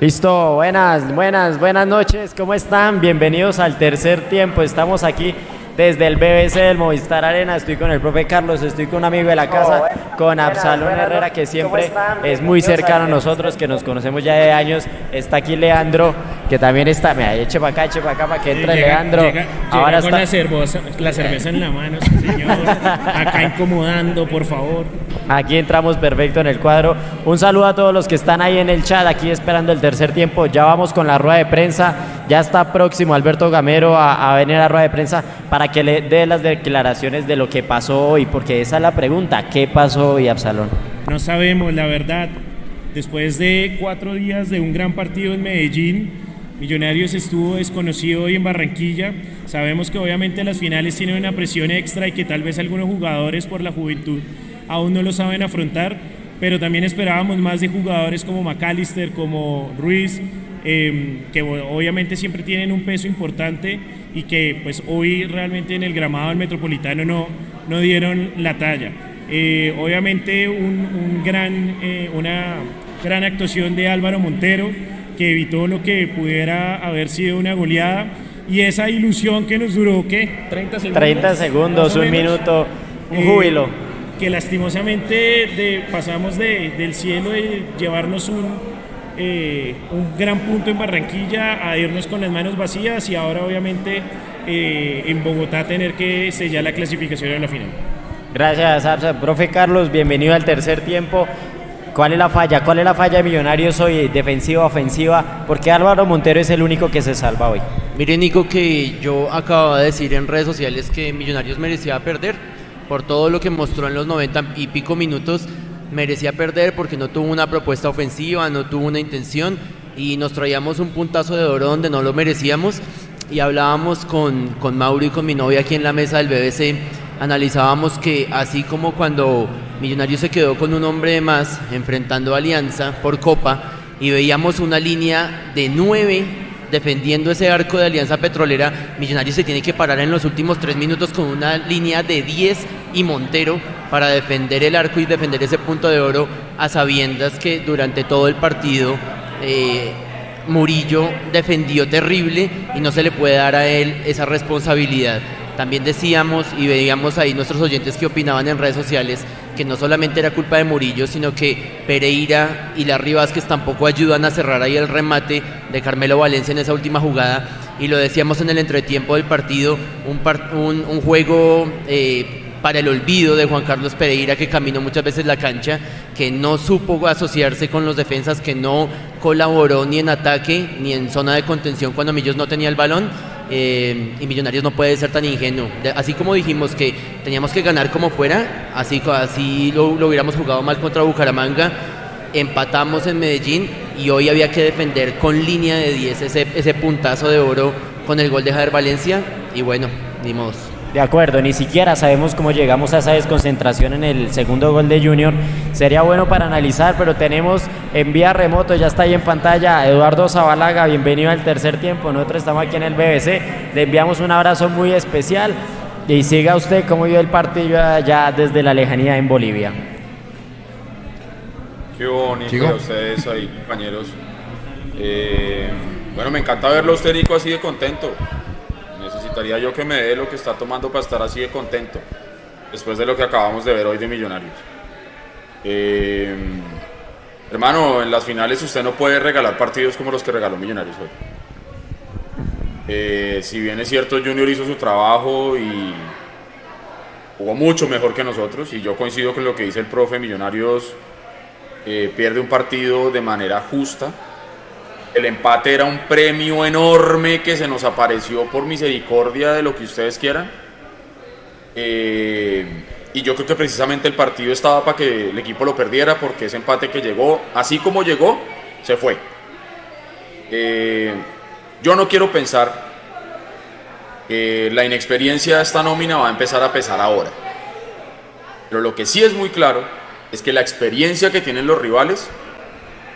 Listo, buenas, buenas, buenas noches, ¿cómo están? Bienvenidos al tercer tiempo, estamos aquí desde el BBC del Movistar Arena. Estoy con el profe Carlos, estoy con un amigo de la casa, con Absalón Herrera, que siempre es muy cercano a nosotros, que nos conocemos ya de años. Está aquí Leandro, que también está. Mira, eche para acá, eche para acá para que entre Leandro. Ahora con la cerveza, la cerveza en la mano, señor. Acá incomodando, por favor. Aquí entramos perfecto en el cuadro. Un saludo a todos los que están ahí en el chat, aquí esperando el tercer tiempo. Ya vamos con la rueda de prensa. Ya está próximo Alberto Gamero a, a venir a la rueda de prensa para que le dé las declaraciones de lo que pasó hoy, porque esa es la pregunta, ¿qué pasó hoy, Absalón? No sabemos, la verdad. Después de cuatro días de un gran partido en Medellín, Millonarios estuvo desconocido hoy en Barranquilla. Sabemos que obviamente las finales tienen una presión extra y que tal vez algunos jugadores por la juventud aún no lo saben afrontar, pero también esperábamos más de jugadores como McAllister, como Ruiz, eh, que obviamente siempre tienen un peso importante y que pues hoy realmente en el gramado del Metropolitano no, no dieron la talla. Eh, obviamente un, gran, eh, una gran actuación de Álvaro Montero que evitó lo que pudiera haber sido una goleada y esa ilusión que nos duró, ¿qué? 30 segundos. 30 segundos, un minuto, un eh, júbilo. que lastimosamente de, pasamos de, del cielo de llevarnos un, eh, un gran punto en Barranquilla a irnos con las manos vacías y ahora obviamente eh, en Bogotá tener que sellar la clasificación en la final. Gracias, Absa. Profe Carlos, bienvenido al tercer tiempo. ¿Cuál es la falla? ¿Cuál es la falla de Millonarios hoy? ¿Defensiva, ofensiva? Porque Álvaro Montero es el único que se salva hoy. Mire, Nico, que yo acabo de decir en redes sociales que Millonarios merecía perder por todo lo que mostró en los 90 y pico minutos merecía perder porque no tuvo una propuesta ofensiva, no tuvo una intención y nos traíamos un puntazo de oro donde no lo merecíamos. Y hablábamos con, con Mauro y con mi novia aquí en la mesa del BBC, analizábamos que así como cuando Millonarios se quedó con un hombre de más enfrentando Alianza por Copa y veíamos una línea de nueve defendiendo ese arco de Alianza Petrolera, Millonarios se tiene que parar en los últimos tres minutos con una línea de 10 y Montero para defender el arco y defender ese punto de oro a sabiendas que durante todo el partido eh, Murillo defendió terrible y no se le puede dar a él esa responsabilidad. También decíamos y veíamos ahí nuestros oyentes que opinaban en redes sociales que no solamente era culpa de Murillo, sino que Pereira y Larry Vázquez tampoco ayudan a cerrar ahí el remate de Carmelo Valencia en esa última jugada. Y lo decíamos en el entretiempo del partido, un, juego eh, para el olvido de Juan Carlos Pereira, que caminó muchas veces la cancha, que no supo asociarse con los defensas, que no colaboró ni en ataque ni en zona de contención cuando Millos no tenía el balón eh, y Millonarios no puede ser tan ingenuo. así como dijimos que teníamos que ganar como fuera, así, así lo, hubiéramos jugado mal contra Bucaramanga, empatamos en Medellín y hoy había que defender con línea de 10 ese, ese puntazo de oro con el gol de Javier Valencia y bueno, ni modo. De acuerdo, ni siquiera sabemos cómo llegamos a esa desconcentración en el segundo gol de Junior. Sería bueno para analizar, pero tenemos en vía remoto, ya está ahí en pantalla, Eduardo Zabalaga, bienvenido al tercer tiempo. Nosotros estamos aquí en el BBC, le enviamos un abrazo muy especial y siga usted cómo vio el partido allá desde la lejanía en Bolivia. Qué bonito a ustedes ahí, compañeros. Eh, bueno, me encanta verlo usted, Nico, así de contento necesitaría yo que me dé lo que está tomando para estar así de contento, después de lo que acabamos de ver hoy de Millonarios. Eh, hermano, en las finales usted no puede regalar partidos como los que regaló Millonarios hoy. Eh, si bien es cierto, Junior hizo su trabajo y jugó mucho mejor que nosotros, y yo coincido con lo que dice el profe, Millonarios eh, pierde un partido de manera justa, el empate era un premio enorme que se nos apareció por misericordia de lo que ustedes quieran. Eh, y yo creo que precisamente el partido estaba para que el equipo lo perdiera porque ese empate que llegó, así como llegó, se fue. Eh, yo no quiero pensar que la inexperiencia de esta nómina va a empezar a pesar ahora. Pero lo que sí es muy claro es que la experiencia que tienen los rivales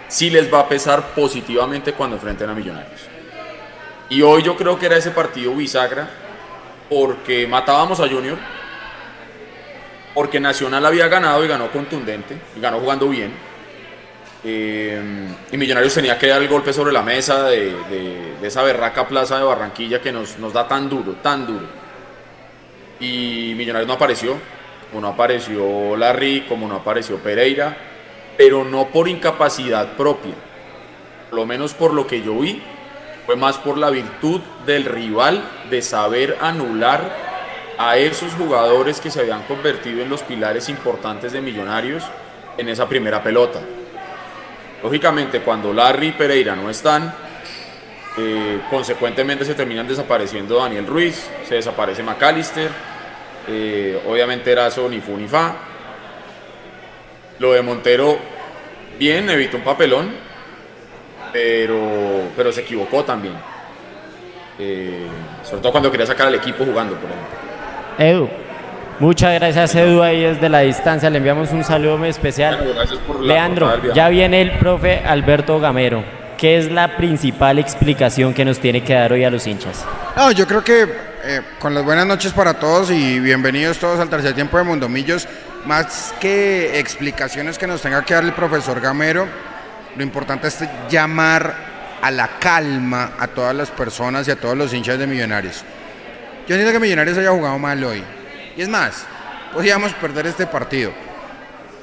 sí les va a pesar positivamente cuando enfrenten a Millonarios. Y hoy yo creo que era ese partido bisagra porque matábamos a Junior, porque Nacional había ganado y ganó contundente, y ganó jugando bien, Eh, y Millonarios tenía que dar el golpe sobre la mesa de, esa berraca plaza de Barranquilla que nos, nos, da tan duro, tan duro. Y Millonarios no apareció, como no apareció Larry, como no apareció Pereira, pero no por incapacidad propia, por lo menos por lo que yo vi, fue más por la virtud del rival de saber anular a esos jugadores que se habían convertido en los pilares importantes de Millonarios en esa primera pelota. Lógicamente, cuando Larry y Pereira no están, eh, consecuentemente se terminan desapareciendo Daniel Ruiz, se desaparece McAllister, eh, obviamente era ni fu ni fa. Lo de Montero, bien, evitó un papelón, pero, pero se equivocó también. Eh, sobre todo cuando quería sacar al equipo jugando, por ejemplo. Edu, muchas gracias Edu ahí desde la distancia, le enviamos un saludo muy especial. Leandro, ya viene el profe Alberto Gamero. ¿Qué es la principal explicación que nos tiene que dar hoy a los hinchas? No, yo creo que eh, con las buenas noches para todos y bienvenidos todos al tercer tiempo de Mundomillos, más que explicaciones que nos tenga que dar el profesor Gamero, lo importante es llamar a la calma a todas las personas y a todos los hinchas de Millonarios. Yo entiendo que Millonarios haya jugado mal hoy. Y es más, podíamos perder este partido.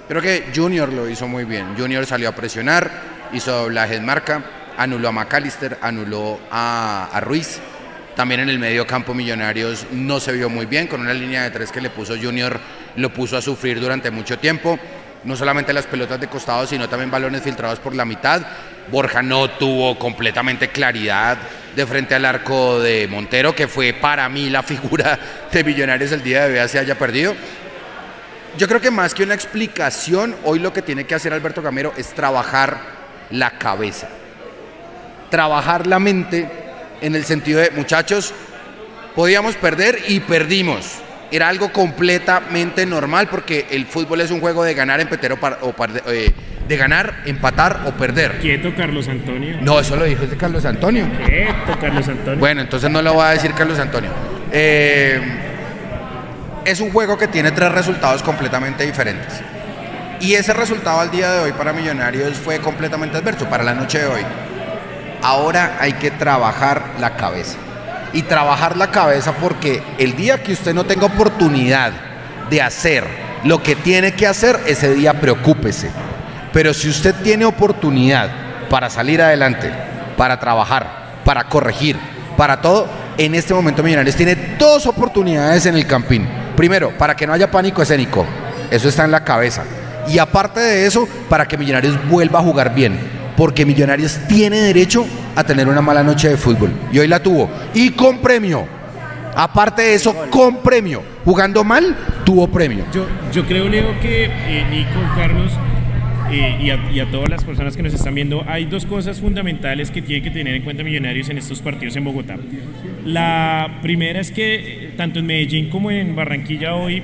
Creo que Junior lo hizo muy bien. Junior salió a presionar, hizo doblaje en marca, anuló a McAllister, anuló a, a Ruiz. También en el medio campo Millonarios no se vio muy bien, con una línea de tres que le puso Junior, lo puso a sufrir durante mucho tiempo no solamente las pelotas de costado, sino también balones filtrados por la mitad. Borja no tuvo completamente claridad de frente al arco de Montero, que fue para mí la figura de Millonarios el día de hoy se haya perdido. Yo creo que más que una explicación, hoy lo que tiene que hacer Alberto Gamero es trabajar la cabeza, trabajar la mente en el sentido de, muchachos, podíamos perder y perdimos era algo completamente normal porque el fútbol es un juego de ganar, empatar o, eh, de ganar, empatar o perder. Quieto, Carlos Antonio. No, eso lo dijo ese Carlos Antonio. Quieto, Carlos Antonio. Bueno, entonces no lo va a decir Carlos Antonio. Eh, es un juego que tiene tres resultados completamente diferentes. Y ese resultado al día de hoy para Millonarios fue completamente adverso, para la noche de hoy. Ahora hay que trabajar la cabeza y trabajar la cabeza porque el día que usted no tenga oportunidad de hacer lo que tiene que hacer, ese día preocúpese. Pero si usted tiene oportunidad para salir adelante, para trabajar, para corregir, para todo, en este momento Millonarios tiene dos oportunidades en el campín. Primero, para que no haya pánico escénico. Eso está en la cabeza. Y aparte de eso, para que Millonarios vuelva a jugar bien porque Millonarios tiene derecho a tener una mala noche de fútbol. Y hoy la tuvo. Y con premio. Aparte de eso, con premio. Jugando mal, tuvo premio. Yo, yo creo, Leo, que eh, Nico, Carlos eh, y, a, todas las personas que nos están viendo, hay dos cosas fundamentales que tienen que tener en cuenta Millonarios en estos partidos en Bogotá. La primera es que eh, tanto en Medellín como en Barranquilla hoy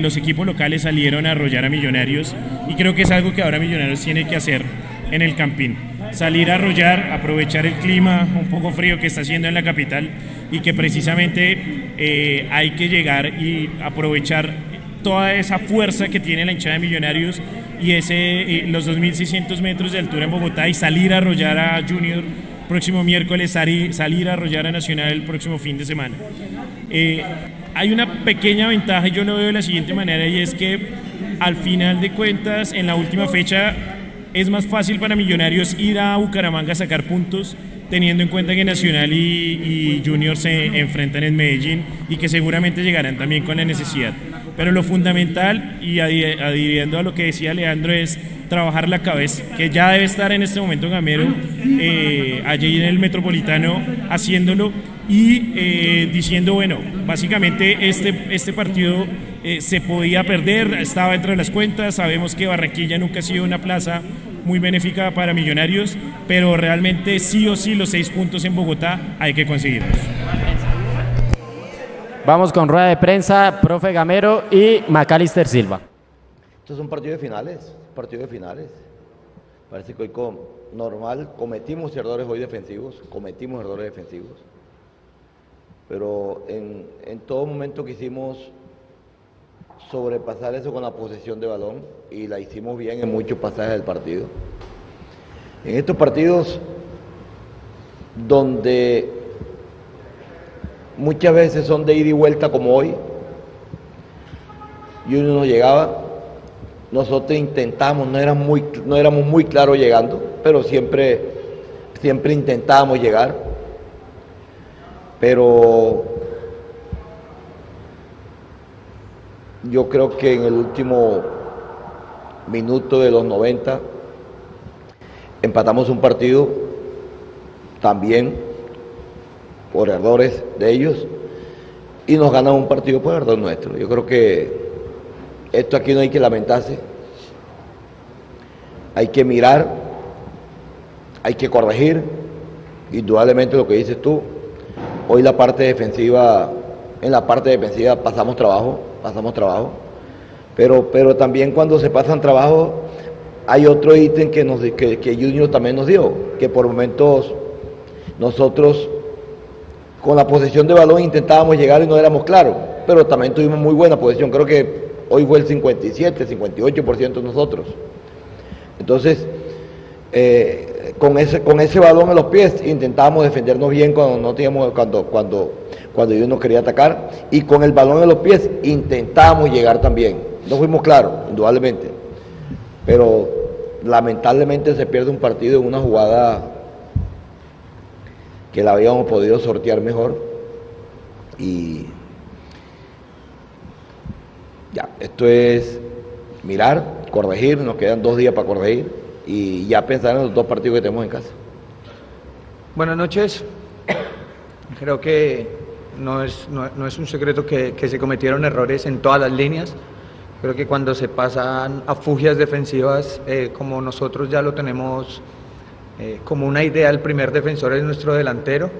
los equipos locales salieron a arrollar a Millonarios y creo que es algo que ahora Millonarios tiene que hacer en el Campín. Salir a arrollar, aprovechar el clima un poco frío que está haciendo en la capital y que precisamente eh, hay que llegar y aprovechar toda esa fuerza que tiene la hinchada de Millonarios y ese, eh, los 2.600 metros de altura en Bogotá y salir a arrollar a Junior próximo miércoles, salir a arrollar a Nacional el próximo fin de semana. Eh, hay una pequeña ventaja, yo lo veo de la siguiente manera, y es que al final de cuentas, en la última fecha, es más fácil para Millonarios ir a Bucaramanga a sacar puntos, teniendo en cuenta que Nacional y, Junior se enfrentan en Medellín y que seguramente llegarán también con la necesidad. Pero lo fundamental, y adhiriendo a lo que decía Leandro, es trabajar la cabeza, que ya debe estar en este momento Gamero, eh, allí en el Metropolitano, haciéndolo y eh, diciendo, bueno, básicamente este, este partido eh, se podía perder, estaba dentro de las cuentas, sabemos que Barranquilla nunca ha sido una plaza muy benéfica para Millonarios, pero realmente sí o sí los seis puntos en Bogotá hay que conseguirlos. Vamos con rueda de prensa, profe Gamero y Macalister Silva. Estos son partidos de finales, partidos de finales. Parece que hoy con, normal cometimos errores hoy defensivos, cometimos errores defensivos, pero en, en todo momento quisimos sobrepasar eso con la posesión de balón y la hicimos bien en muchos pasajes del partido. En estos partidos donde muchas veces son de ida y vuelta como hoy, y uno no llegaba, nosotros intentamos, no éramos muy, claros llegando, pero siempre, siempre intentábamos llegar. Pero yo creo que en el último minuto de los 90 empatamos un partido también por errores de ellos y nos ganan un partido por error nuestro. Yo creo que esto aquí no hay que lamentarse, hay que mirar, hay que corregir, indudablemente lo que dices tú, hoy la parte defensiva, en la parte defensiva pasamos trabajo, pasamos trabajo, pero, pero también cuando se pasan trabajo hay otro ítem que, nos, que, que Junior también nos dio, que por momentos nosotros con la posesión de balón intentábamos llegar y no éramos claros, pero también tuvimos muy buena posesión, creo que hoy fue el 57, 58% nosotros. Entonces, eh, con, ese, con ese balón en los pies intentábamos defendernos bien cuando no teníamos, cuando, cuando, cuando ellos nos quería atacar, y con el balón en los pies intentábamos llegar también. No fuimos claros, indudablemente. Pero lamentablemente se pierde un partido en una jugada que la habíamos podido sortear mejor. Y esto es mirar, corregir, nos quedan dos días para corregir y ya pensar en los dos partidos que tenemos en casa. Buenas noches. Creo que no es, no, es un secreto que, que, se cometieron errores en todas las líneas. Creo que cuando se pasan a fugias defensivas, eh, como nosotros ya lo tenemos eh, como una idea, el primer defensor es nuestro delantero.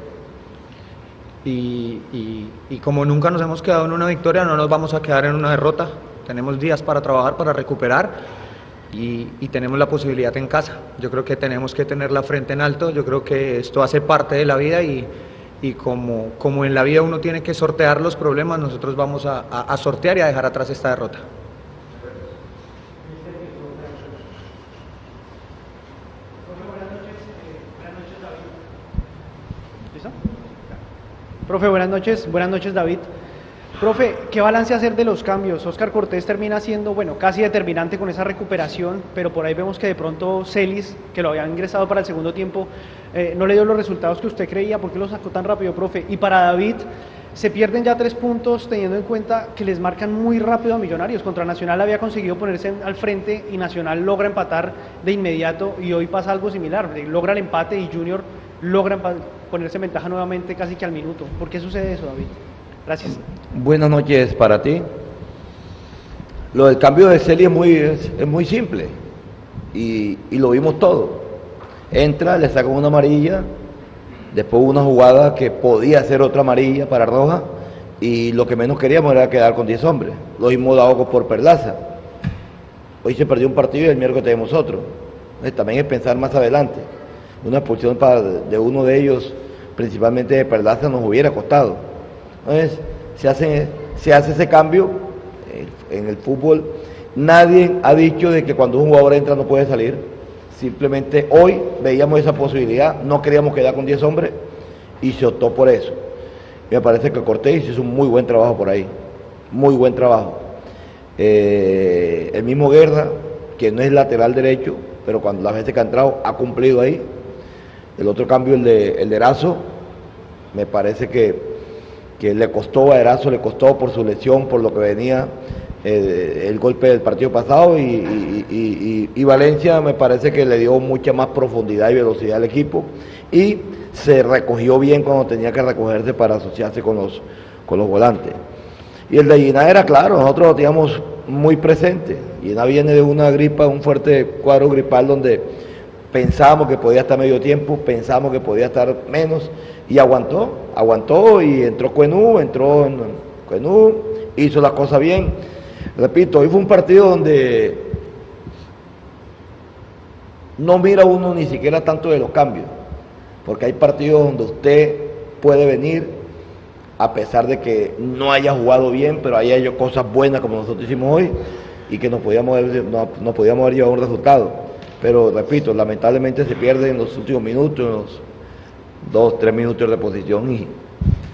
Y, como nunca nos hemos quedado en una victoria, no nos vamos a quedar en una derrota. Tenemos días para trabajar, para recuperar y, tenemos la posibilidad en casa. Yo creo que tenemos que tener la frente en alto, yo creo que esto hace parte de la vida y, como, en la vida uno tiene que sortear los problemas, nosotros vamos a sortear y a dejar atrás esta derrota. Profe, buenas noches. Buenas noches, David. Profe, ¿qué balance hacer de los cambios? Oscar Cortés termina siendo, bueno, casi determinante con esa recuperación, pero por ahí vemos que de pronto Celis, que lo había ingresado para el segundo tiempo, eh, no le dio los resultados que usted creía. ¿Por qué lo sacó tan rápido, profe? Y para David, se pierden ya tres puntos teniendo en cuenta que les marcan muy rápido a Millonarios. Contra Nacional había conseguido ponerse al frente y Nacional logra empatar de inmediato y hoy pasa algo similar. Logra el empate y Junior logra ponerse en ventaja nuevamente casi que al minuto. ¿Por qué sucede eso, David? Gracias. Buenas noches para ti. Lo del cambio de serie es muy, es, muy simple y, y, lo vimos todo. Entra, le sacan una amarilla, después una jugada que podía ser otra amarilla para Roja y lo que menos queríamos era quedar con 10 hombres. Lo mismo dado por Perlaza. Hoy se perdió un partido y el miércoles tenemos otro. Entonces, también es pensar más adelante una expulsión de uno de ellos, principalmente de Perlaza, nos hubiera costado. Entonces, se hace, se hace ese cambio en el fútbol. Nadie ha dicho de que cuando un jugador entra no puede salir. Simplemente hoy veíamos esa posibilidad, no queríamos quedar con 10 hombres y se optó por eso. Me parece que Cortés hizo un muy buen trabajo por ahí, muy buen trabajo. Eh, el mismo Guerra, que no es lateral derecho, pero cuando las veces que ha entrado ha cumplido ahí, el otro cambio, el de, el Erazo, me parece que, que, le costó a Erazo, le costó por su lesión, por lo que venía el golpe del partido pasado y, y, y, y, Valencia me parece que le dio mucha más profundidad y velocidad al equipo y se recogió bien cuando tenía que recogerse para asociarse con los, con los volantes. Y el de Gina era claro, nosotros lo teníamos muy presente. Gina viene de una gripa, un fuerte cuadro gripal donde pensábamos que podía estar medio tiempo, pensábamos que podía estar menos y aguantó, aguantó y entró Cuenú, entró en Cuenú, hizo la cosa bien. Repito, hoy fue un partido donde no mira uno ni siquiera tanto de los cambios, porque hay partidos donde usted puede venir a pesar de que no haya jugado bien, pero haya hecho cosas buenas como nosotros hicimos hoy y que nos podíamos no, no podíamos haber llevado un resultado Pero repito, lamentablemente se pierde en los últimos minutos, en los dos, tres minutos de posición y,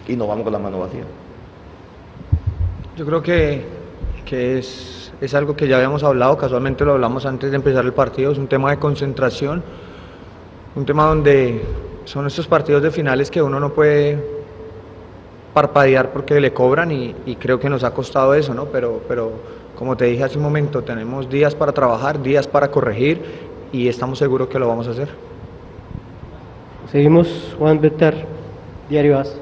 y nos vamos con la mano vacía. Yo creo que, que es, es algo que ya habíamos hablado, casualmente lo hablamos antes de empezar el partido, es un tema de concentración, un tema donde son estos partidos de finales que uno no puede parpadear porque le cobran y, y creo que nos ha costado eso, ¿no? Pero, pero como te dije hace un momento, tenemos días para trabajar, días para corregir y estamos seguros que lo vamos a hacer. Seguimos, Juan Betar, Diario AS.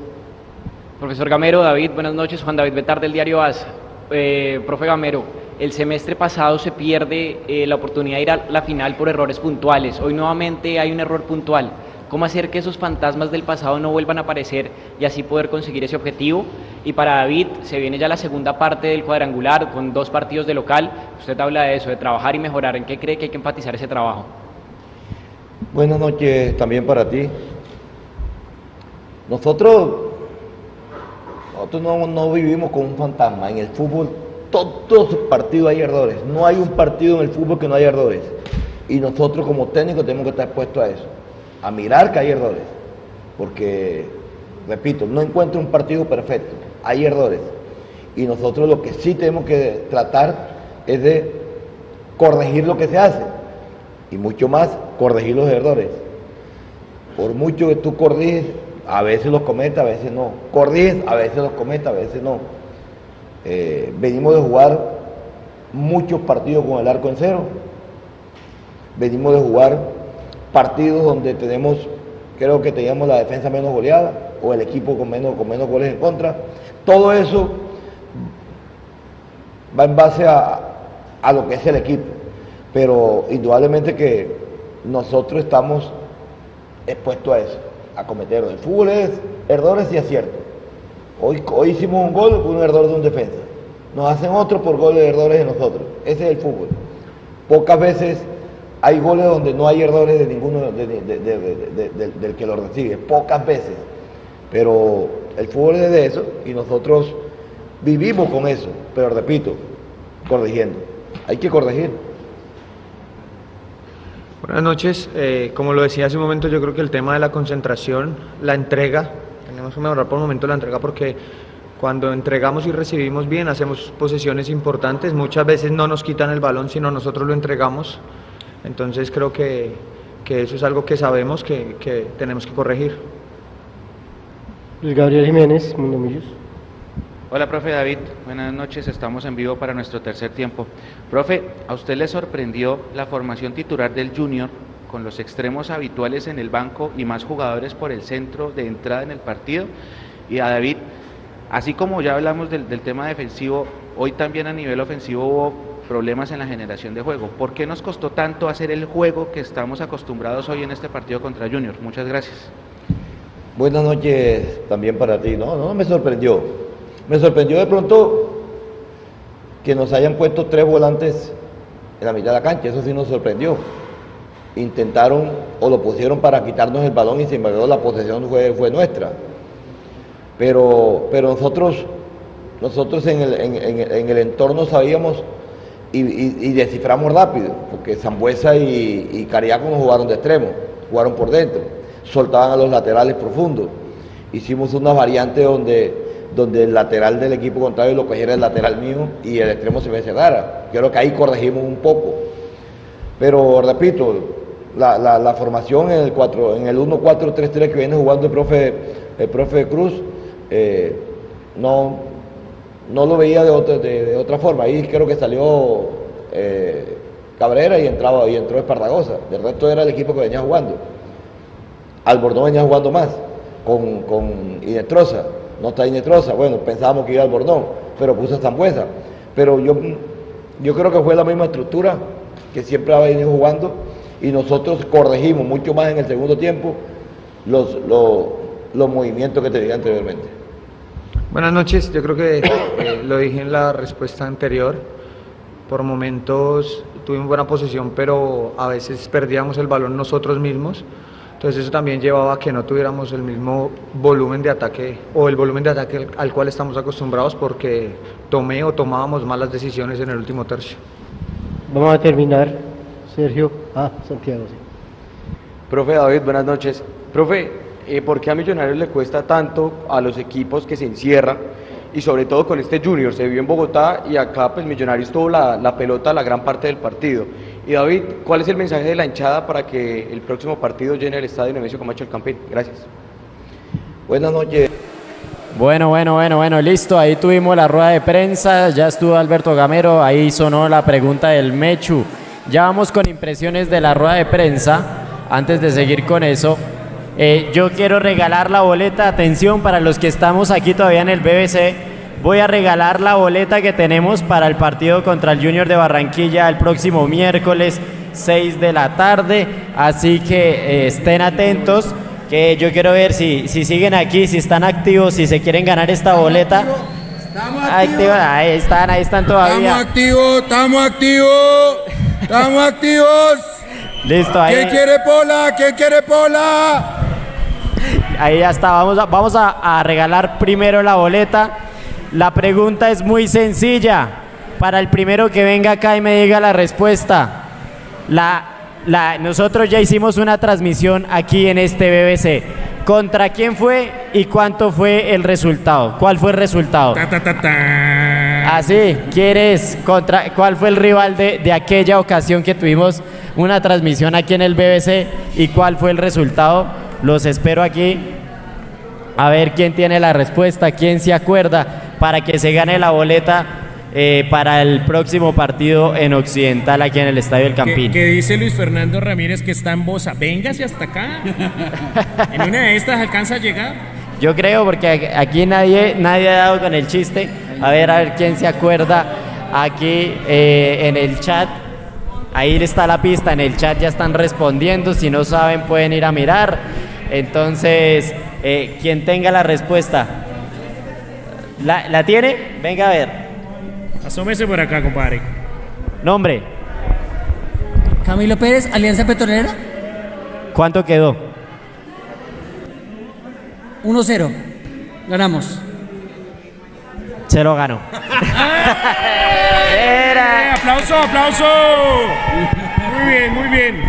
Profesor Gamero, David, buenas noches. Juan David Betar del diario AS. Eh, profe Gamero, el semestre pasado se pierde eh, la oportunidad de ir a la final por errores puntuales. Hoy nuevamente hay un error puntual. ¿Cómo hacer que esos fantasmas del pasado no vuelvan a aparecer y así poder conseguir ese objetivo? Y para David, se viene ya la segunda parte del cuadrangular con dos partidos de local. Usted habla de eso, de trabajar y mejorar. ¿En qué cree que hay que enfatizar ese trabajo? Buenas noches también para ti. Nosotros, nosotros no, no vivimos con un fantasma. En el fútbol, todos los partidos hay errores. No hay un partido en el fútbol que no haya errores. Y nosotros como técnicos tenemos que estar expuestos a eso, a mirar que hay errores. Porque, repito, no encuentro un partido perfecto. Hay errores. Y nosotros lo que sí tenemos que tratar es de corregir lo que se hace. Y mucho más, corregir los errores. Por mucho que tú corriges, a veces los cometes, a veces no. Corriges, a veces los cometes, a veces no. Eh, venimos de jugar muchos partidos con el arco en cero. Venimos de jugar partidos donde tenemos, creo que teníamos la defensa menos goleada o el equipo con menos, con menos goles en contra. Todo eso va en base a, a lo que es el equipo. Pero indudablemente que nosotros estamos expuestos a eso, a cometer. El fútbol es errores y aciertos. Hoy, hoy hicimos un gol un error de un defensa. Nos hacen otro por goles de errores de nosotros. Ese es el fútbol. Pocas veces hay goles donde no hay errores de ninguno de- de- de- de- de- del que lo recibe. Pocas veces. Pero el fútbol es de eso y nosotros vivimos con eso. Pero repito, corrigiendo. Hay que corregir. Buenas noches. Eh, como lo decía hace un momento, yo creo que el tema de la concentración, la entrega, tenemos que mejorar por el momento la entrega porque cuando entregamos y recibimos bien, hacemos posesiones importantes. Muchas veces no nos quitan el balón, sino nosotros lo entregamos. Entonces creo que, que eso es algo que sabemos que, que tenemos que corregir. Luis Gabriel Jiménez, Mundo Millos. Hola, profe David. Buenas noches. Estamos en vivo para nuestro tercer tiempo. Profe, ¿a usted le sorprendió la formación titular del Junior con los extremos habituales en el banco y más jugadores por el centro de entrada en el partido? Y a David, así como ya hablamos del, del tema defensivo, hoy también a nivel ofensivo hubo problemas en la generación de juego. ¿Por qué nos costó tanto hacer el juego que estamos acostumbrados hoy en este partido contra Junior? Muchas gracias. Buenas noches también para ti. No, no me sorprendió. Me sorprendió de pronto que nos hayan puesto tres volantes en la mitad de la cancha. Eso sí nos sorprendió. Intentaron o lo pusieron para quitarnos el balón y sin embargo la posesión fue, fue nuestra. Pero, pero nosotros, nosotros en el, en- en- en el entorno sabíamos y, y- desciframos rápido, porque Zambuesa y, y Cariaco no jugaron de extremo, jugaron por dentro, soltaban a los laterales profundos. Hicimos una variante donde, donde el lateral del equipo contrario lo cogiera el lateral mío y el extremo se me cerrara. Creo que ahí corregimos un poco. Pero repito, la, la- la formación en el, 4, en el 1-4-3-3 que viene jugando el profe, el profe Cruz, eh, no, no lo veía de otra, forma. Ahí creo que salió eh, Cabrera y, entraba, y entró Esparragosa. Del resto era el equipo que venía jugando. Albornoz venía jugando más con, con Inestrosa. No está Inestrosa. Bueno, pensábamos que iba Albornoz, pero puso Zambuesa. Pero yo, yo creo que fue la misma estructura que siempre ha venido jugando y nosotros corregimos mucho más en el segundo tiempo los, los, los movimientos que te dije anteriormente. Buenas noches, yo creo que eh, lo dije en la respuesta anterior. Por momentos tuvimos buena posición, pero a veces perdíamos el balón nosotros mismos. Entonces eso también llevaba a que no tuviéramos el mismo volumen de ataque o el volumen de ataque al, al cual estamos acostumbrados porque tomé o tomábamos malas decisiones en el último tercio. Vamos a terminar. Sergio. Ah, Santiago, sí. Profe David, buenas noches. Profe, eh, ¿por qué a Millonarios le cuesta tanto a los equipos que se encierran? Y sobre todo con este Junior, se vio en Bogotá y acá pues Millonarios tuvo la, la pelota la gran parte del partido. Y David, ¿cuál es el mensaje de la hinchada para que el próximo partido llene el estadio Nemesio Camacho el Campín? Gracias. Buenas noches. Bueno, bueno, bueno, bueno, listo. Ahí tuvimos la rueda de prensa. Ya estuvo Alberto Gamero. Ahí sonó la pregunta del Mechu. Ya vamos con impresiones de la rueda de prensa. Antes de seguir con eso, eh, yo quiero regalar la boleta. Atención para los que estamos aquí todavía en el BBC. Voy a regalar la boleta que tenemos para el partido contra el Junior de Barranquilla el próximo miércoles 6 de la tarde. Así que eh, estén atentos que yo quiero ver si, si siguen aquí, si están activos, si se quieren ganar esta boleta. Activos, ahí están, ahí están todavía. Estamos activos, estamos activos, estamos activos. Listo, ahí. ¿Quién quiere pola? ¿Quién quiere pola? Ahí ya está, vamos, a, vamos a, a regalar primero la boleta. La pregunta es muy sencilla. Para el primero que venga acá y me diga la respuesta. La, la, nosotros ya hicimos una transmisión aquí en este BBC. ¿Contra quién fue y cuánto fue el resultado? ¿Cuál fue el resultado? Ta, ta, ta. Así, ¿quieres contra cuál fue el rival de, de aquella ocasión que tuvimos una transmisión aquí en el BBC y cuál fue el resultado? Los espero aquí a ver quién tiene la respuesta, quién se acuerda para que se gane la boleta eh, para el próximo partido en Occidental aquí en el Estadio del Campín. que dice Luis Fernando Ramírez que está en Bosa. Véngase hasta acá. en una de estas alcanza a llegar. Yo creo porque aquí nadie, nadie ha dado con el chiste. A ver, a ver quién se acuerda aquí eh, en el chat. Ahí está la pista, en el chat ya están respondiendo. Si no saben, pueden ir a mirar. Entonces, eh, quien tenga la respuesta, ¿la, ¿la tiene? Venga a ver. Asómese por acá, compadre. Nombre, Camilo Pérez, Alianza Petrolera, ¿cuánto quedó? 1-0. Ganamos. Se lo ganó. Aplauso, aplauso. Muy bien, muy bien.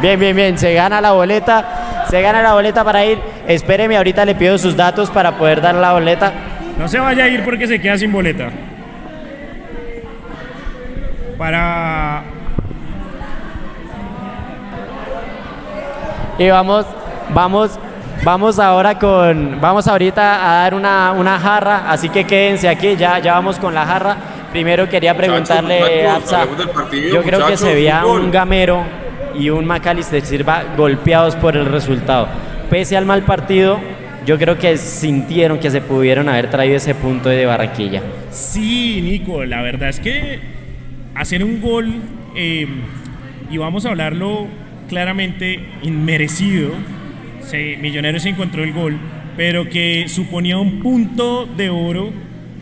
Bien, bien, bien. Se gana la boleta. Se gana la boleta para ir. Espéreme, ahorita le pido sus datos para poder dar la boleta. No se vaya a ir porque se queda sin boleta. Para Y vamos, vamos, vamos ahora con, vamos ahorita a dar una, una jarra, así que quédense aquí, ya, ya vamos con la jarra. Primero quería preguntarle, partido, yo creo que se veía un gamero y un Macalister Silva golpeados por el resultado. Pese al mal partido, yo creo que sintieron que se pudieron haber traído ese punto de Barranquilla. Sí, Nico, la verdad es que hacer un gol, eh, y vamos a hablarlo claramente, inmerecido, se, Millonarios se encontró el gol, pero que suponía un punto de oro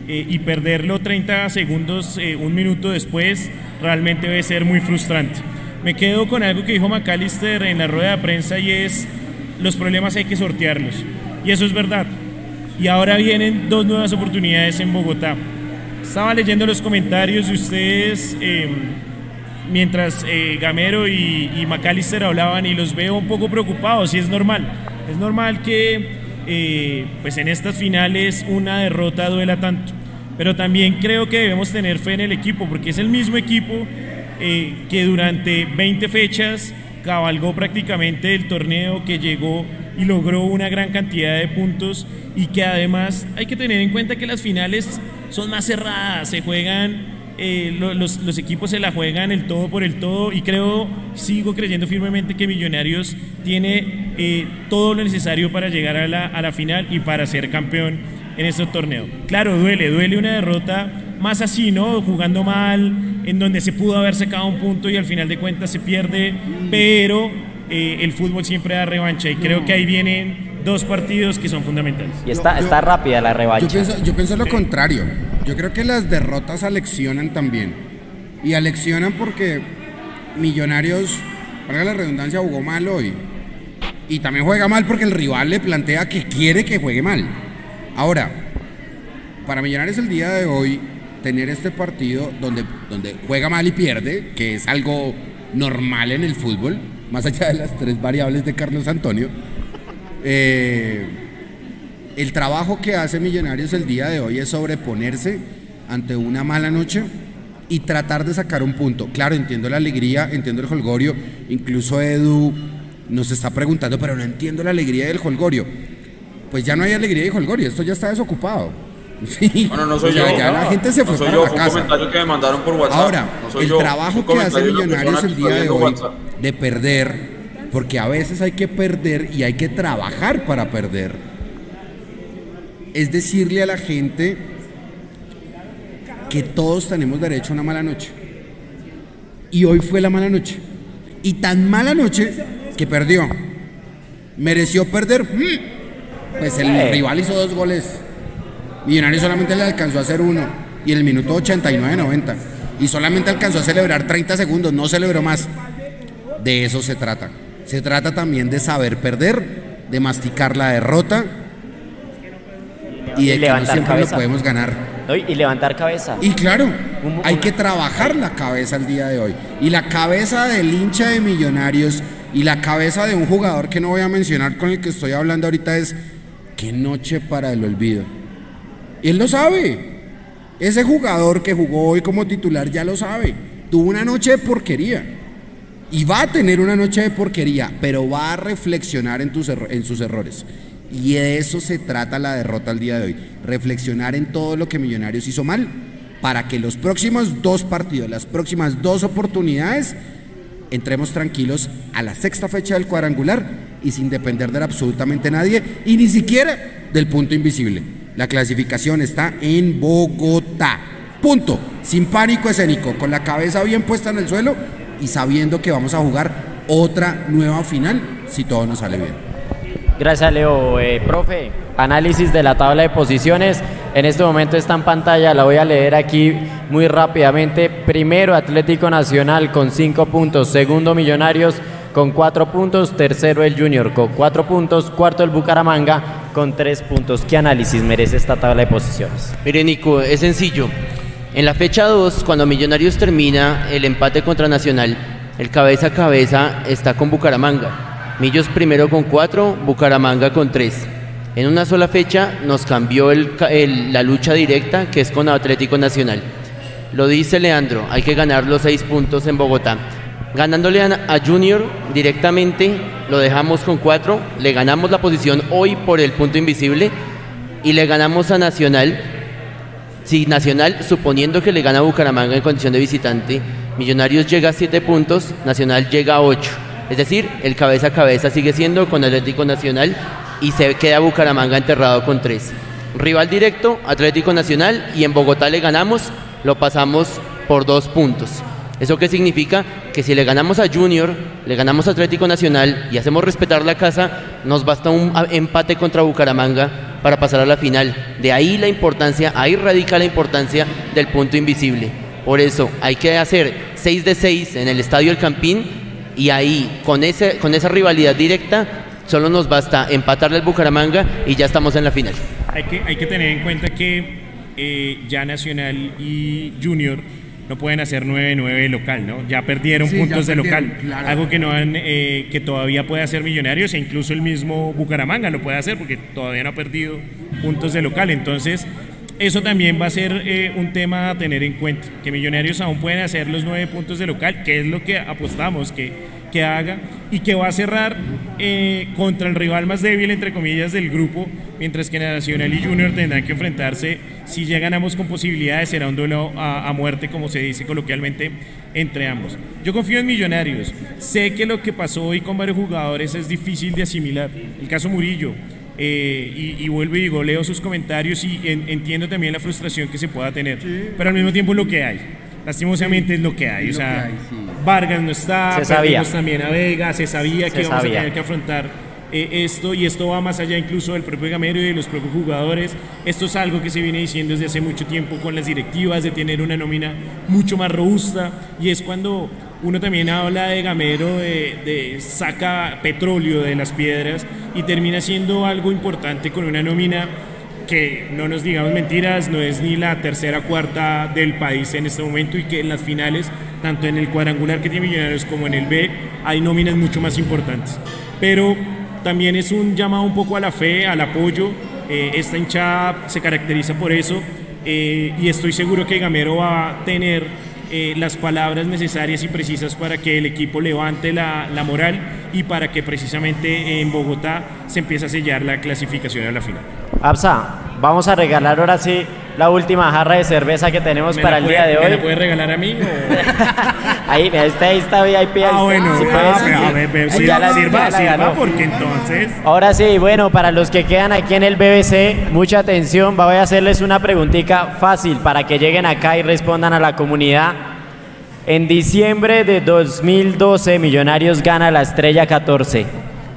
eh, y perderlo 30 segundos, eh, un minuto después, realmente debe ser muy frustrante. Me quedo con algo que dijo McAllister en la rueda de prensa y es, los problemas hay que sortearlos. Y eso es verdad. Y ahora vienen dos nuevas oportunidades en Bogotá. Estaba leyendo los comentarios de ustedes eh, mientras eh, Gamero y, y McAllister hablaban y los veo un poco preocupados y es normal. Es normal que eh, pues en estas finales una derrota duela tanto. Pero también creo que debemos tener fe en el equipo porque es el mismo equipo eh, que durante 20 fechas cabalgó prácticamente el torneo, que llegó y logró una gran cantidad de puntos y que además hay que tener en cuenta que las finales son más cerradas, se juegan, eh, lo- los, los equipos se la juegan el todo por el todo y creo, sigo creyendo firmemente que Millonarios tiene eh, todo lo necesario para llegar a la, a la final y para ser campeón en este torneo. Claro, duele, duele una derrota más así, ¿no? Jugando mal, en donde se pudo haber sacado un punto y al final de cuentas se pierde, pero eh, el fútbol siempre da revancha y creo que ahí vienen dos partidos que son fundamentales. Y está, está rápida la Yo revancha. pienso, yo pienso lo contrario. Yo creo que las derrotas aleccionan también. Y aleccionan porque Millonarios, para la redundancia, jugó mal hoy. Y también juega mal porque el rival le plantea que quiere que juegue mal. Ahora, para Millonarios el día de hoy, tener este partido donde, donde juega mal y pierde, que es algo normal en el fútbol, más allá de las tres variables de Carlos Antonio. Eh, el trabajo que hace Millonarios el día de hoy es sobreponerse ante una mala noche y tratar de sacar un punto. Claro, entiendo la alegría, entiendo el holgorio, incluso Edu nos está preguntando, pero no entiendo la alegría del holgorio. Pues ya no hay alegría de holgorio, esto ya está desocupado. Sí. Bueno, no soy O sea, yo. Ya la gente se no fue soy para yo, la fue un casa. comentario que me mandaron por WhatsApp. Ahora, No soy el yo, trabajo que hace Millonarios el día de hoy WhatsApp. de perder, porque a veces hay que perder y hay que trabajar para perder, es decirle a la gente que todos tenemos derecho a una mala noche. Y hoy fue la mala noche. Y tan mala noche que perdió. ¿Mereció perder? Mm. Pues el Eh. rival hizo dos goles. Millonarios solamente le alcanzó a hacer uno. Y en el minuto 89-90. Y solamente alcanzó a celebrar 30 segundos, no celebró más. De eso se trata. Se trata también de saber perder, de masticar la derrota y de Y que no siempre cabeza. lo podemos ganar. No, y levantar cabeza. Y claro, hay que trabajar la cabeza el día de hoy. Y la cabeza del hincha de Millonarios y la cabeza de un jugador que no voy a mencionar con el que estoy hablando ahorita es qué noche para el olvido. Y él lo sabe. Ese jugador que jugó hoy como titular ya lo sabe. Tuvo una noche de porquería. Y va a tener una noche de porquería, pero va a reflexionar en, sus errores. Y de eso se trata la derrota al día de hoy. Reflexionar en todo lo que Millonarios hizo mal para que los próximos dos partidos, las próximas dos oportunidades, entremos tranquilos a la sexta fecha del cuadrangular y sin depender de absolutamente nadie y ni siquiera del punto invisible. La clasificación está en Bogotá. Punto. Sin pánico escénico, con la cabeza bien puesta en el suelo y sabiendo que vamos a jugar otra nueva final si todo nos sale bien. Gracias, Leo. Eh, profe, análisis de la tabla de posiciones. En este momento está en pantalla, la voy a leer aquí muy rápidamente. Primero, Atlético Nacional con 5 puntos. Segundo, Millonarios con 4 puntos. Tercero, el Junior con 4 puntos. Cuarto, el Bucaramanga con 3 puntos. ¿Qué análisis merece esta tabla de posiciones? Mire, Nico, es sencillo. En la fecha 2, cuando Millonarios termina el empate contra Nacional, el cabeza a cabeza está con Bucaramanga. Millos primero con 4, Bucaramanga con 3. En una sola fecha nos cambió el la lucha directa que es con Atlético Nacional. Lo dice Leandro, hay que ganar los 6 puntos en Bogotá. Ganándole a Junior directamente, lo dejamos con 4, le ganamos la posición hoy por el punto invisible y le ganamos a Nacional si Nacional, suponiendo que le gana a Bucaramanga en condición de visitante, Millonarios llega a 7 puntos, Nacional llega a 8. Es decir, el cabeza a cabeza sigue siendo con Atlético Nacional y se queda Bucaramanga enterrado con 3. Rival directo, Atlético Nacional, y en Bogotá le ganamos, lo pasamos por 2 puntos. ¿Eso qué significa? Que si le ganamos a Junior, le ganamos a Atlético Nacional y hacemos respetar la casa, nos basta un empate contra Bucaramanga para pasar a la final. De ahí la importancia, ahí radica la importancia del punto invisible. Por eso hay que hacer 6 de 6 en el Estadio El Campín y ahí con, ese, con esa rivalidad directa solo nos basta empatarle al Bucaramanga y ya estamos en la final. Hay que, hay que tener en cuenta que eh, ya Nacional y Junior no pueden hacer 9-9 local, ¿no? Ya perdieron Sí, ya puntos de local. claro. Algo que no han, eh, que todavía puede hacer Millonarios e incluso el mismo Bucaramanga lo puede hacer porque todavía no ha perdido puntos de local. Entonces, eso también va a ser eh, un tema a tener en cuenta. Que Millonarios aún pueden hacer los nueve puntos de local, que es lo que apostamos que, que haga y que va a cerrar eh, contra el rival más débil, entre comillas, del grupo, mientras que Nacional y Junior tendrán que enfrentarse, si ya ganamos con posibilidades, será un duelo a, a muerte, como se dice coloquialmente, entre ambos. Yo confío en Millonarios. Sé que lo que pasó hoy con varios jugadores es difícil de asimilar. El caso Murillo, eh, y, y vuelvo y digo, leo sus comentarios y en- entiendo también la frustración que se pueda tener, pero al mismo tiempo lo que hay. Lastimosamente es lo que hay. O sea, que hay, sí. Vargas no está, Se sabía. también a Vega, se sabía Se que íbamos sabía. a tener que afrontar eh, esto y esto va más allá incluso del propio Gamero y de los propios jugadores. Esto es algo que se viene diciendo desde hace mucho tiempo con las directivas de tener una nómina mucho más robusta y es cuando uno también habla de Gamero, de, de saca petróleo de las piedras y termina siendo algo importante con una nómina que no nos digamos mentiras, no es ni la tercera cuarta del país en este momento y que en las finales, tanto en el cuadrangular que tiene Millonarios como en el B, hay nóminas mucho más importantes. Pero también es un llamado un poco a la fe, al apoyo. Eh, esta hinchada se caracteriza por eso eh, y estoy seguro que Gamero va a tener eh, las palabras necesarias y precisas para que el equipo levante la, la moral y para que precisamente en Bogotá se empiece a sellar la clasificación a la final. Absa, vamos a regalar ahora sí la última jarra de cerveza que tenemos ¿Me para el puede- día de ¿Me hoy. la puede regalar a mí? Ahí, mira, está, ahí está VIP. ahí Ah, está. bueno, Si ah, puedes, pero, a ver, ya la- sirva, la sirva, porque entonces... Ahora sí, bueno, para los que quedan aquí en el BBC, mucha atención, voy a hacerles una preguntita fácil para que lleguen acá y respondan a la comunidad. En diciembre de 2012, Millonarios gana la estrella 14.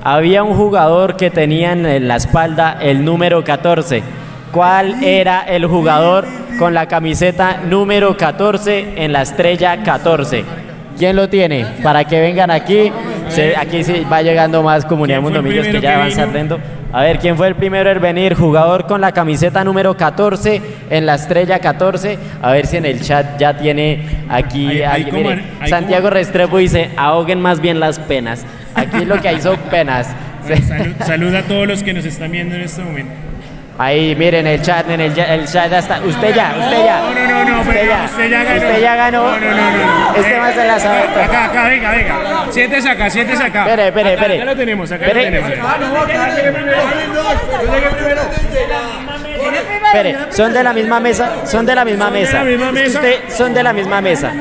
Había un jugador que tenía en la espalda el número 14. ¿Cuál era el jugador con la camiseta número 14 en la estrella 14? ¿Quién lo tiene? Para que vengan aquí. Se- aquí sí va llegando más comunidad ¿Quién fue el Mundo Millos que ya van saliendo. A ver, ¿quién fue el primero en venir? Jugador con la camiseta número 14 en la estrella 14. A ver si en el chat ya tiene aquí Hay- hay Mire, Santiago Restrepo dice, ahoguen más bien las penas. Aquí lo que hay son penas. Salud, salud a todos los que nos están viendo en este momento. Ahí, miren el chat, en el, chat ya está. Usted ya, usted ya. No, no, no, no, usted, pero ya, usted ya ganó. Usted ya ganó. No, no, no, no. Este Eh, más se la sabe. Acá, acá, venga, venga. Siéntese acá, siéntese acá. Espere, espere, Acá, espere. Acá lo tenemos, acá Espere. lo tenemos. Espere, son de la misma mesa, son de la misma Son de mesa. la misma mesa. usted- son de la misma mesa.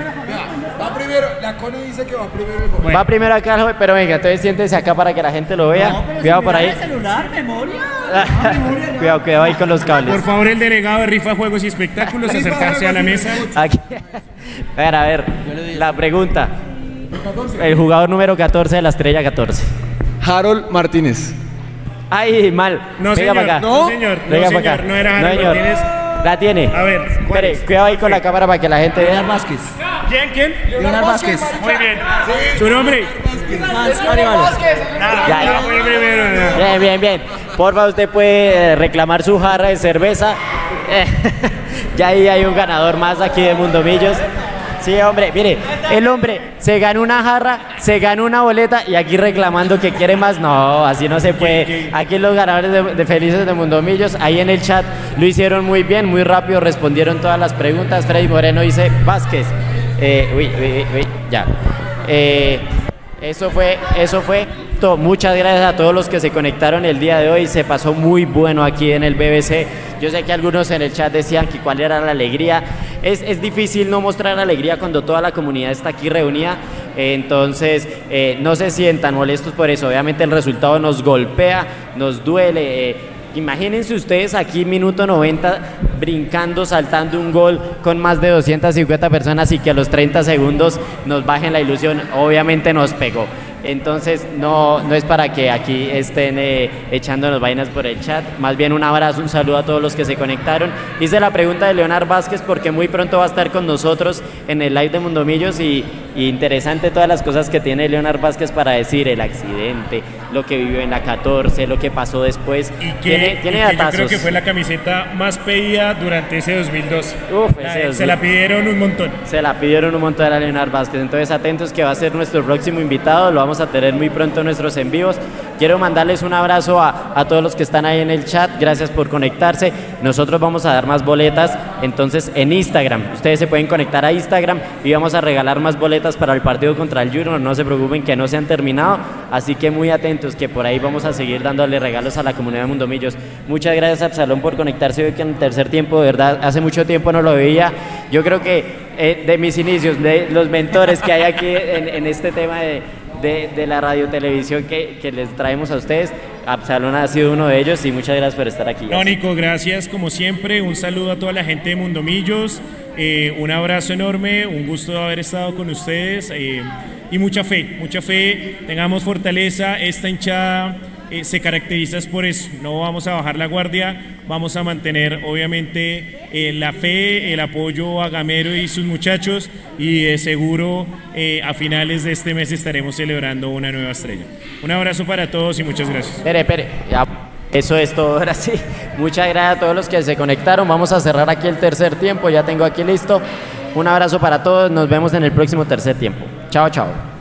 Va primero, la Cone dice que va primero el joven. Va primero acá, el joven, pero venga, entonces siéntese acá para que la gente lo vea. Cuidado por ahí. celular, memoria. cuidado, cuidado ahí con los cables. Por favor, el delegado de Rifa, Juegos y Espectáculos, acercarse a la mesa. Aquí. A ver, a ver, la pregunta. El jugador número 14 de la estrella 14. Harold Martínez. Ay, mal. No, Venga señor, para acá. no, señor, no, Venga para señor, acá. no era Harold señor. Martínez. La tiene. A ver, ¿cuál Espere, es? cuidado ahí con la cámara para que la gente vea. Leonardo Vázquez. ¿Quién, quién? Leonardo Vázquez. Muy bien. ¿Su nombre? Ya, primero, no. Bien, bien, bien. Porfa, usted puede eh, reclamar su jarra de cerveza. Ya ahí hay un ganador más aquí de Mundo Millos. Sí, hombre, mire, el hombre se ganó una jarra, se ganó una boleta y aquí reclamando que quiere más. No, así no se puede. Aquí los ganadores de, Felices de Mundo Millos, ahí en el chat lo hicieron muy bien, muy rápido, respondieron todas las preguntas. Freddy Moreno dice Vázquez. Eh, uy, uy, uy, ya. Eh, eso fue, eso fue. Muchas gracias a todos los que se conectaron el día de hoy. Se pasó muy bueno aquí en el BBC. Yo sé que algunos en el chat decían que cuál era la alegría. Es, difícil no mostrar alegría cuando toda la comunidad está aquí reunida. Entonces, eh, no se sientan molestos por eso. Obviamente el resultado nos golpea, nos duele. eh, Imagínense ustedes aquí minuto 90 brincando, saltando un gol con más de 250 personas y que a los 30 segundos nos bajen la ilusión. Obviamente nos pegó. Entonces no, no es para que aquí estén eh, echándonos vainas por el chat. Más bien un abrazo, un saludo a todos los que se conectaron. Hice la pregunta de Leonard Vázquez porque muy pronto va a estar con nosotros en el live de Mundomillos y, y interesante todas las cosas que tiene Leonard Vázquez para decir, el accidente, lo que vivió en la 14, lo que pasó después. Que, tiene y tiene que yo creo que fue la camiseta más pedida durante ese 2012. Uf, se la pidieron un montón. Se la pidieron un montón a Leonard Vázquez. Entonces, atentos que va a ser nuestro próximo invitado. Lo vamos a tener muy pronto nuestros en vivos. Quiero mandarles un abrazo a, a todos los que están ahí en el chat. Gracias por conectarse. Nosotros vamos a dar más boletas. Entonces, en Instagram. Ustedes se pueden conectar a Instagram y vamos a regalar más boletas para el partido contra el Junior. No se preocupen que no se han terminado. Así que muy atentos que por ahí vamos a seguir dándole regalos a la comunidad de Mundomillos. Muchas gracias, Absalón, por conectarse hoy que en el tercer tiempo. De verdad, hace mucho tiempo no lo veía. Yo creo que eh, de mis inicios, de los mentores que hay aquí en, en este tema de, de, de la radio televisión que, que les traemos a ustedes, Absalón ha sido uno de ellos y muchas gracias por estar aquí. No, Nico, gracias como siempre. Un saludo a toda la gente de Mundomillos. eh, un abrazo enorme, un gusto de haber estado con ustedes eh, y mucha fe, mucha fe. Tengamos fortaleza. Esta hinchada eh, se caracteriza por eso. No vamos a bajar la guardia. Vamos a mantener, obviamente, eh, la fe, el apoyo a Gamero y sus muchachos. Y de seguro eh, a finales de este mes estaremos celebrando una nueva estrella. Un abrazo para todos y muchas gracias. Espere, espere. Ya. Eso es todo, ahora sí. Muchas gracias a todos los que se conectaron. Vamos a cerrar aquí el tercer tiempo, ya tengo aquí listo. Un abrazo para todos, nos vemos en el próximo tercer tiempo. Chao, chao.